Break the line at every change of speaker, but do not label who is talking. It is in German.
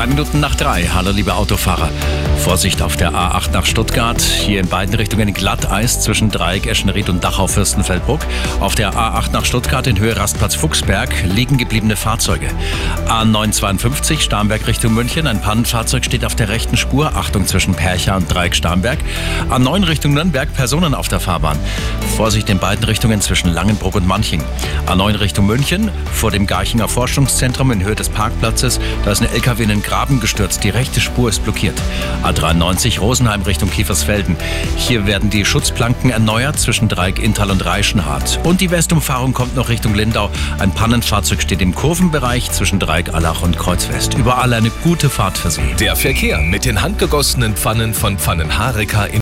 Zwei Minuten nach drei. Hallo, liebe Autofahrer. Vorsicht auf der A8 nach Stuttgart. Hier in beiden Richtungen Glatteis zwischen Dreieck, Eschenried und Dachau Fürstenfeldbruck. Auf der A8 nach Stuttgart in Höhe Rastplatz Fuchsberg liegen gebliebene Fahrzeuge. A952 Starnberg Richtung München. Ein Pannenfahrzeug steht auf der rechten Spur. Achtung zwischen Percha und Dreieck Starnberg. A9 Richtung Nürnberg Personen auf der Fahrbahn. Vorsicht in beiden Richtungen zwischen Langenbruck und Manching. A9 Richtung München vor dem Garchinger Forschungszentrum in Höhe des Parkplatzes. Da ist ein LKW in den Graben gestürzt. Die rechte Spur ist blockiert. A93 Rosenheim Richtung Kiefersfelden. Hier werden die Schutzplanken erneuert zwischen Dreieck Inntal und Reichenhardt. Und die Westumfahrung kommt noch Richtung Lindau. Ein Pannenfahrzeug steht im Kurvenbereich zwischen Dreieck Allach und Kreuzwest. Überall eine gute Fahrt für Sie.
Der Verkehr mit den handgegossenen Pfannen von Pfannenhareka in